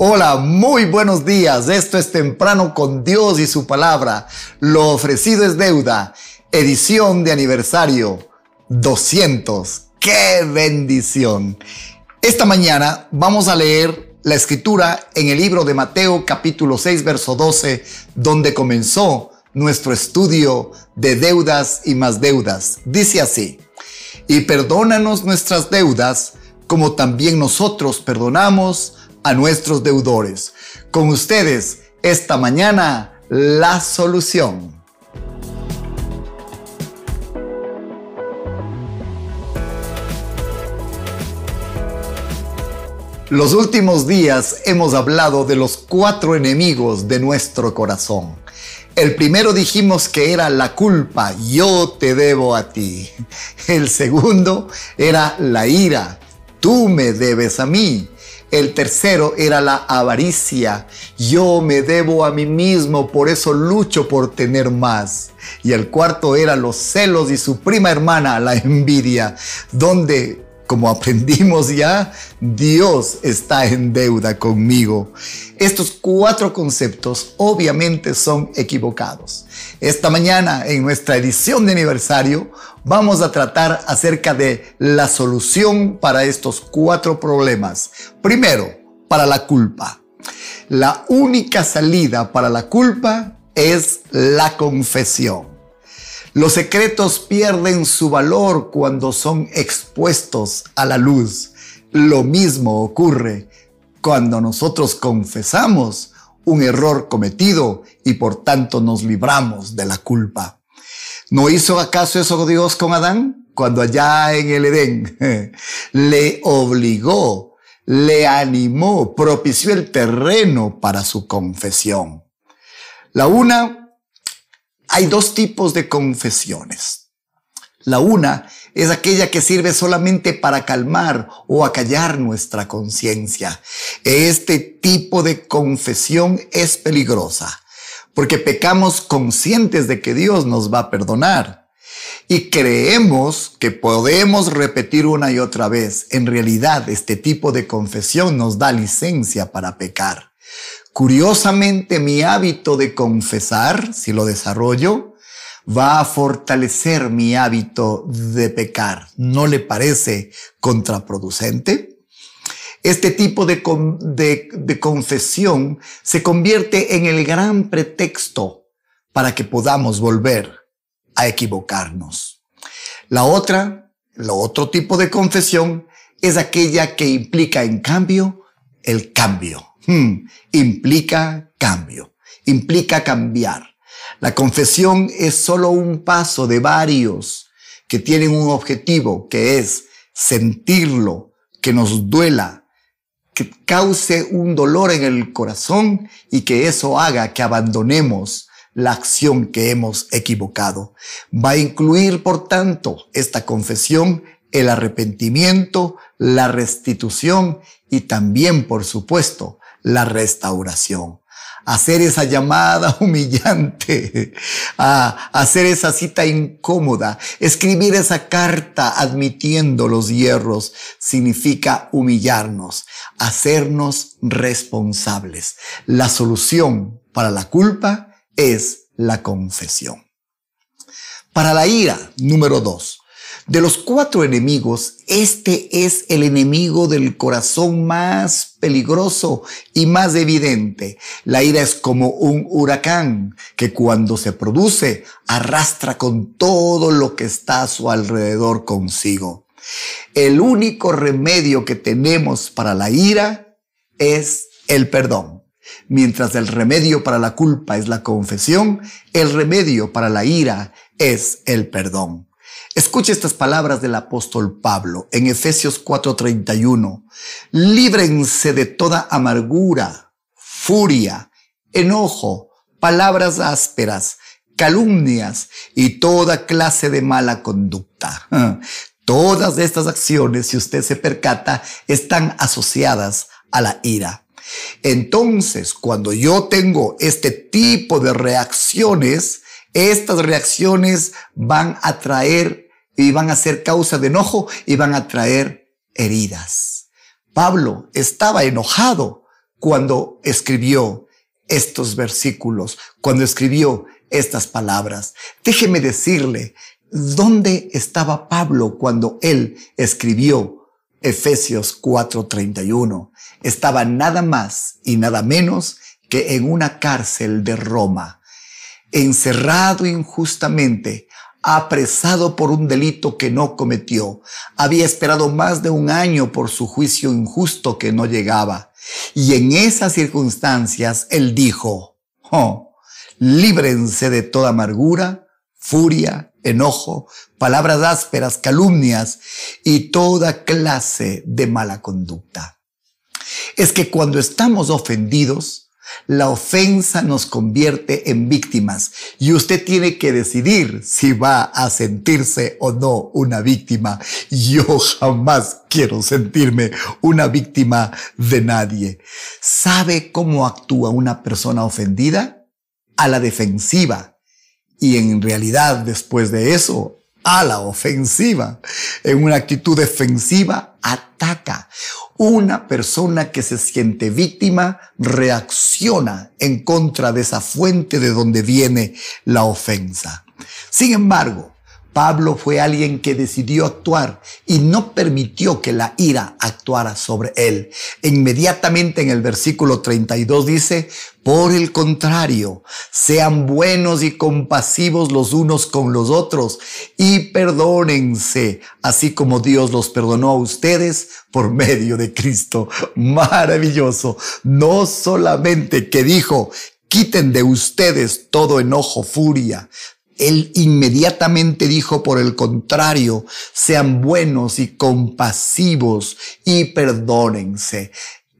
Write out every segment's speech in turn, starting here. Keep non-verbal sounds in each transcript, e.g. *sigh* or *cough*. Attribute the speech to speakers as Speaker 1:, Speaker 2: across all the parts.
Speaker 1: Hola, muy buenos días. Esto es Temprano con Dios y su palabra. Lo ofrecido es deuda. Edición de aniversario 200. ¡Qué bendición! Esta mañana vamos a leer la escritura en el libro de Mateo capítulo 6 verso 12, donde comenzó nuestro estudio de deudas y más deudas. Dice así, y perdónanos nuestras deudas como también nosotros perdonamos a nuestros deudores. Con ustedes, esta mañana, la solución. Los últimos días hemos hablado de los cuatro enemigos de nuestro corazón. El primero dijimos que era la culpa, yo te debo a ti. El segundo era la ira, tú me debes a mí. El tercero era la avaricia. Yo me debo a mí mismo, por eso lucho por tener más. Y el cuarto era los celos y su prima hermana, la envidia, donde como aprendimos ya, Dios está en deuda conmigo. Estos cuatro conceptos obviamente son equivocados. Esta mañana, en nuestra edición de aniversario, vamos a tratar acerca de la solución para estos cuatro problemas. Primero, para la culpa. La única salida para la culpa es la confesión. Los secretos pierden su valor cuando son expuestos a la luz. Lo mismo ocurre cuando nosotros confesamos un error cometido y por tanto nos libramos de la culpa. ¿No hizo acaso eso Dios con Adán? Cuando allá en el Edén *laughs* le obligó, le animó, propició el terreno para su confesión. La una hay dos tipos de confesiones. La una es aquella que sirve solamente para calmar o acallar nuestra conciencia. Este tipo de confesión es peligrosa porque pecamos conscientes de que Dios nos va a perdonar y creemos que podemos repetir una y otra vez. En realidad, este tipo de confesión nos da licencia para pecar. Curiosamente, mi hábito de confesar, si lo desarrollo, va a fortalecer mi hábito de pecar. ¿No le parece contraproducente? Este tipo de, de, confesión se convierte en el gran pretexto para que podamos volver a equivocarnos. La otra, el otro tipo de confesión es aquella que implica en cambio el cambio. Hmm, implica cambio, implica cambiar. La confesión es solo un paso de varios que tienen un objetivo, que es sentirlo, que nos duela, que cause un dolor en el corazón y que eso haga que abandonemos la acción que hemos equivocado. Va a incluir, por tanto, esta confesión el arrepentimiento, la restitución y también, por supuesto, la restauración. Hacer esa llamada *laughs* humillante, a hacer esa cita incómoda, escribir esa carta admitiendo los hierros, significa humillarnos, hacernos responsables. La solución para la culpa es la confesión. Para la ira, número dos, de los cuatro enemigos, este es el enemigo del corazón más peligroso y más evidente. La ira es como un huracán que cuando se produce arrastra con todo lo que está a su alrededor consigo. El único remedio que tenemos para la ira es el perdón. Mientras el remedio para la culpa es la confesión, el remedio para la ira es el perdón. Escuche estas palabras del apóstol Pablo en Efesios 4:31. Líbrense de toda amargura, furia, enojo, palabras ásperas, calumnias y toda clase de mala conducta. *laughs* Todas estas acciones, si usted se percata, están asociadas a la ira. Entonces, cuando yo tengo este tipo de reacciones, estas reacciones van a traer y van a ser causa de enojo y van a traer heridas. Pablo estaba enojado cuando escribió estos versículos, cuando escribió estas palabras. Déjeme decirle, ¿dónde estaba Pablo cuando él escribió Efesios 4:31? Estaba nada más y nada menos que en una cárcel de Roma, encerrado injustamente, apresado por un delito que no cometió. Había esperado más de un año por su juicio injusto que no llegaba. Y en esas circunstancias él dijo, oh, líbrense de toda amargura, furia, enojo, palabras ásperas, calumnias y toda clase de mala conducta. Es que cuando estamos ofendidos, la ofensa nos convierte en víctimas y usted tiene que decidir si va a sentirse o no una víctima. Yo jamás quiero sentirme una víctima de nadie. ¿Sabe cómo actúa una persona ofendida? A la defensiva. Y en realidad después de eso, a la ofensiva. En una actitud defensiva, ataca. Una persona que se siente víctima reacciona en contra de esa fuente de donde viene la ofensa. Sin embargo, Pablo fue alguien que decidió actuar y no permitió que la ira actuara sobre él. Inmediatamente en el versículo 32 dice, por el contrario, sean buenos y compasivos los unos con los otros y perdónense, así como Dios los perdonó a ustedes por medio de Cristo. Maravilloso. No solamente que dijo, quiten de ustedes todo enojo, furia, él inmediatamente dijo, por el contrario, sean buenos y compasivos y perdónense.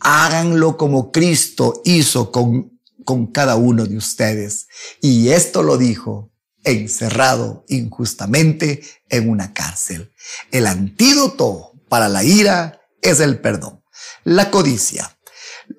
Speaker 1: Háganlo como Cristo hizo con, con cada uno de ustedes. Y esto lo dijo encerrado injustamente en una cárcel. El antídoto para la ira es el perdón. La codicia.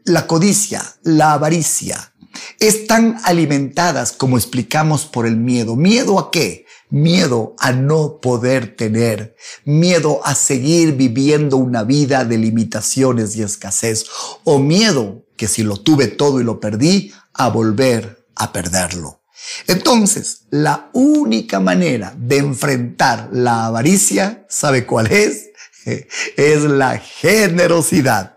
Speaker 1: La codicia, la avaricia, están alimentadas, como explicamos, por el miedo. ¿Miedo a qué? Miedo a no poder tener, miedo a seguir viviendo una vida de limitaciones y escasez, o miedo que si lo tuve todo y lo perdí, a volver a perderlo. Entonces, la única manera de enfrentar la avaricia, ¿sabe cuál es? *laughs* Es la generosidad.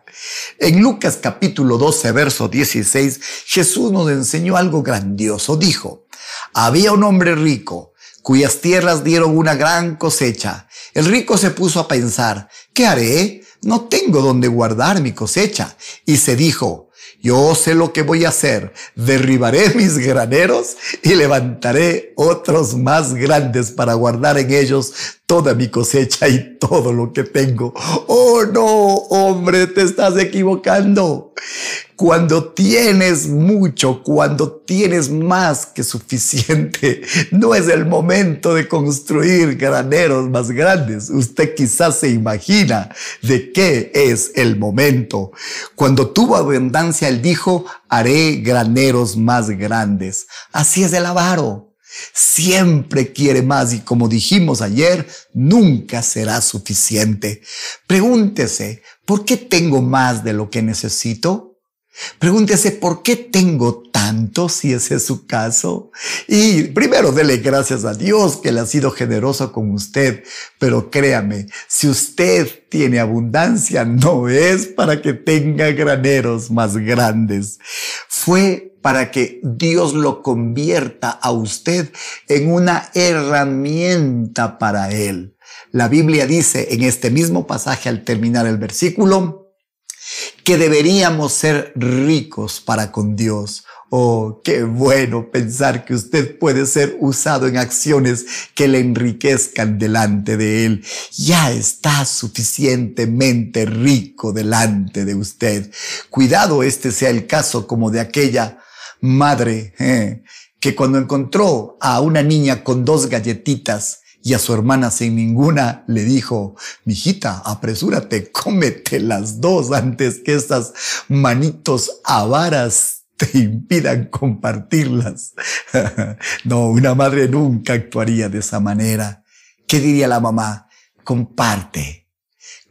Speaker 1: En Lucas capítulo 12, verso 16, Jesús nos enseñó algo grandioso. Dijo, había un hombre rico cuyas tierras dieron una gran cosecha. El rico se puso a pensar, ¿qué haré? No tengo donde guardar mi cosecha. Y se dijo, yo sé lo que voy a hacer. Derribaré *laughs* mis graneros y levantaré otros más grandes para guardar en ellos toda mi cosecha y todo lo que tengo. Oh no, hombre, te estás equivocando. Cuando tienes mucho, cuando tienes más que suficiente, *laughs* no es el momento de construir graneros más grandes. Usted quizás se imagina de qué es el momento. Cuando tuvo abundancia, él dijo, haré graneros más grandes. Así es el avaro. Siempre quiere más y como dijimos ayer, nunca será suficiente. Pregúntese, ¿por qué tengo más de lo que necesito? Pregúntese por qué tengo tanto, si ese es su caso. Y primero dele gracias a Dios que le ha sido generoso con usted. Pero créame, si usted tiene abundancia, no es para que tenga graneros más grandes. Fue para que Dios lo convierta a usted en una herramienta para Él. La Biblia dice en este mismo pasaje al terminar el versículo, que deberíamos ser ricos para con Dios. Oh, qué bueno pensar que usted puede ser usado en acciones que le enriquezcan delante de Él. Ya está suficientemente rico delante de usted. Cuidado este sea el caso como de aquella madre eh, que cuando encontró a una niña con dos galletitas y a su hermana sin ninguna le dijo, mijita, apresúrate, cómete las dos antes que estas manitos avaras te impidan compartirlas. *laughs* no, una madre nunca actuaría de esa manera. ¿Qué diría la mamá? Comparte,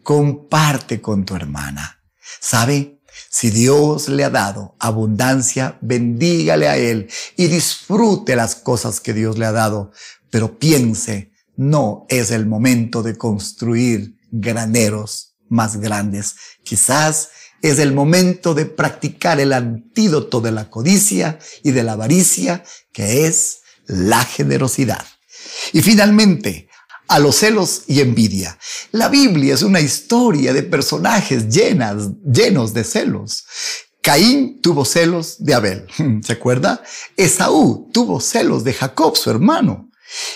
Speaker 1: comparte con tu hermana. ¿Sabe? Si Dios le ha dado abundancia, bendígale a Él y disfrute las cosas que Dios le ha dado. Pero piense, no es el momento de construir graneros más grandes. Quizás es el momento de practicar el antídoto de la codicia y de la avaricia, que es la generosidad. Y finalmente, a los celos y envidia. La Biblia es una historia de personajes llenas, llenos de celos. Caín tuvo celos de Abel, *laughs* ¿se acuerda? Esaú tuvo celos de Jacob, su hermano.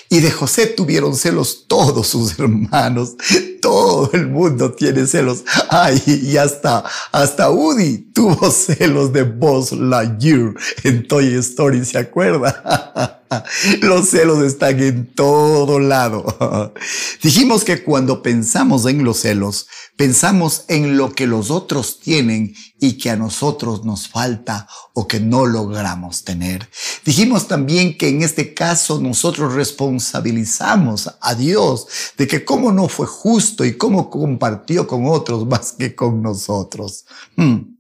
Speaker 1: Y de José tuvieron celos todos sus hermanos. Todo el mundo tiene celos. Ay, y hasta, hasta Woody tuvo *laughs* celos de Buzz Lightyear en Toy Story, ¿se acuerda? *laughs* *laughs* Los celos están en todo lado. *laughs* Dijimos que cuando pensamos en los celos, pensamos en lo que los otros tienen y que a nosotros nos falta o que no logramos tener. Dijimos también que en este caso nosotros responsabilizamos a Dios de que cómo no fue justo y cómo compartió con otros *laughs* más que con nosotros. Hmm.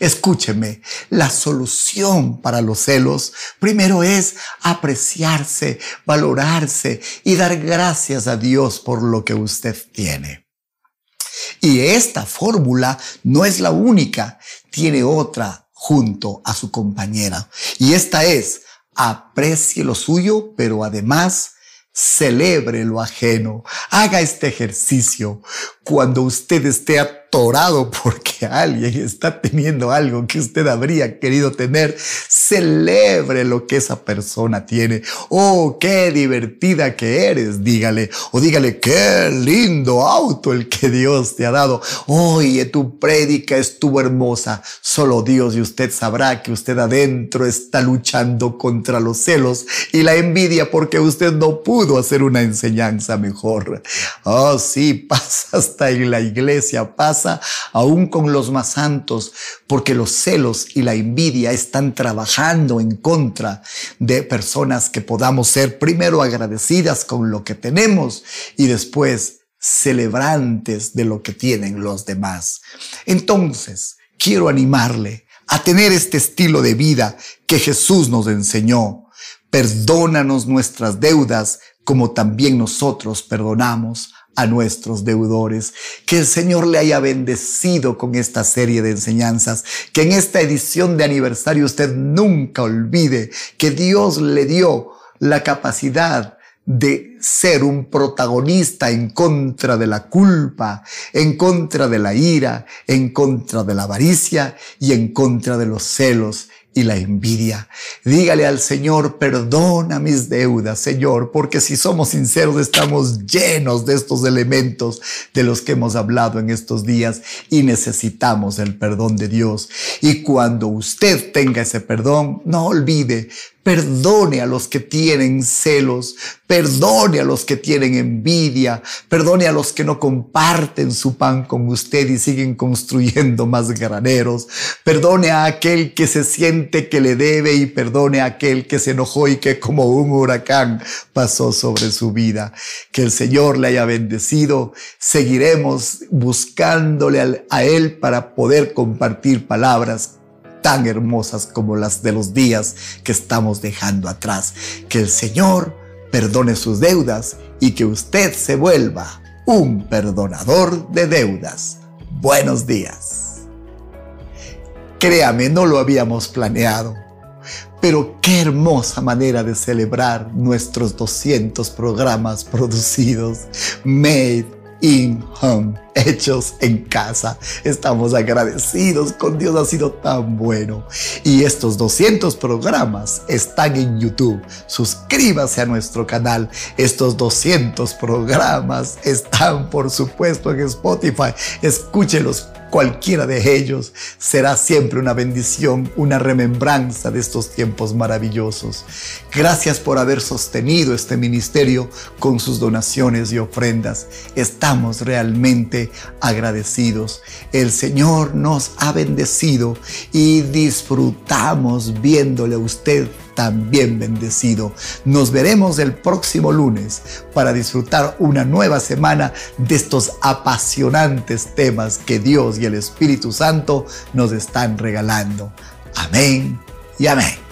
Speaker 1: Escúcheme, la solución para los celos primero es apreciarse, valorarse y dar gracias a Dios por lo que usted tiene. Y esta fórmula no es la única, tiene otra junto a su compañera. Y esta es, aprecie lo suyo, pero además celebre lo ajeno. Haga este ejercicio. Cuando usted esté atorado *laughs* porque alguien está teniendo algo que usted habría querido tener, celebre lo que esa persona tiene. Oh, qué divertida que eres, dígale. O dígale, qué lindo auto el que Dios te ha dado. Oye, tu prédica estuvo hermosa. Solo Dios y usted sabrá que usted adentro está luchando contra los celos y la envidia porque usted no pudo hacer una enseñanza mejor. Oh, sí, *laughs* pasa en la iglesia, pasa aún con los más santos, porque los celos y la envidia están trabajando en contra de personas que podamos ser primero agradecidas con lo que tenemos y después celebrantes de lo que tienen los demás. Entonces, quiero animarle a tener este estilo de vida que Jesús nos enseñó. Perdónanos nuestras deudas como también nosotros perdonamos a nuestros deudores. Que el Señor le haya bendecido con esta serie de enseñanzas. Que en esta edición de aniversario usted nunca olvide que Dios le dio la capacidad de ser un protagonista en contra de la culpa, en contra de la ira, en contra de la avaricia y en contra de los celos y la envidia. Dígale al Señor, perdona mis deudas, Señor, porque si somos sinceros estamos llenos de estos elementos de los que hemos hablado en estos días y necesitamos el perdón de Dios. Y cuando usted tenga ese perdón, no olvide, Perdone a los que tienen celos, perdone a los que tienen envidia, perdone a los que no comparten su pan con usted y siguen construyendo *laughs* más graneros, perdone a aquel que se siente que le debe y perdone a aquel que se enojó y que como un huracán pasó sobre su vida. Que el Señor le haya bendecido. Seguiremos buscándole a Él para poder compartir palabras tan hermosas como las de los días que estamos dejando atrás. Que el Señor perdone sus deudas y que usted se vuelva un perdonador de deudas. Buenos días. Créame, no lo habíamos planeado, pero qué hermosa manera de celebrar nuestros 200 programas producidos, made in home, *laughs* hechos en casa. Estamos agradecidos con Dios, ha sido tan bueno. Y estos 200 programas están en YouTube. Suscríbase a nuestro canal. Estos 200 programas están, por supuesto, en Spotify. Escúchelos cualquiera de ellos será siempre una bendición, una remembranza de estos tiempos maravillosos. Gracias por haber sostenido este ministerio con sus donaciones y ofrendas. Estamos realmente agradecidos. El Señor nos ha bendecido y disfrutamos viéndole a usted también bendecido. Nos veremos el próximo lunes para disfrutar una nueva semana de estos apasionantes temas que Dios y el Espíritu Santo nos están regalando. Amén y amén.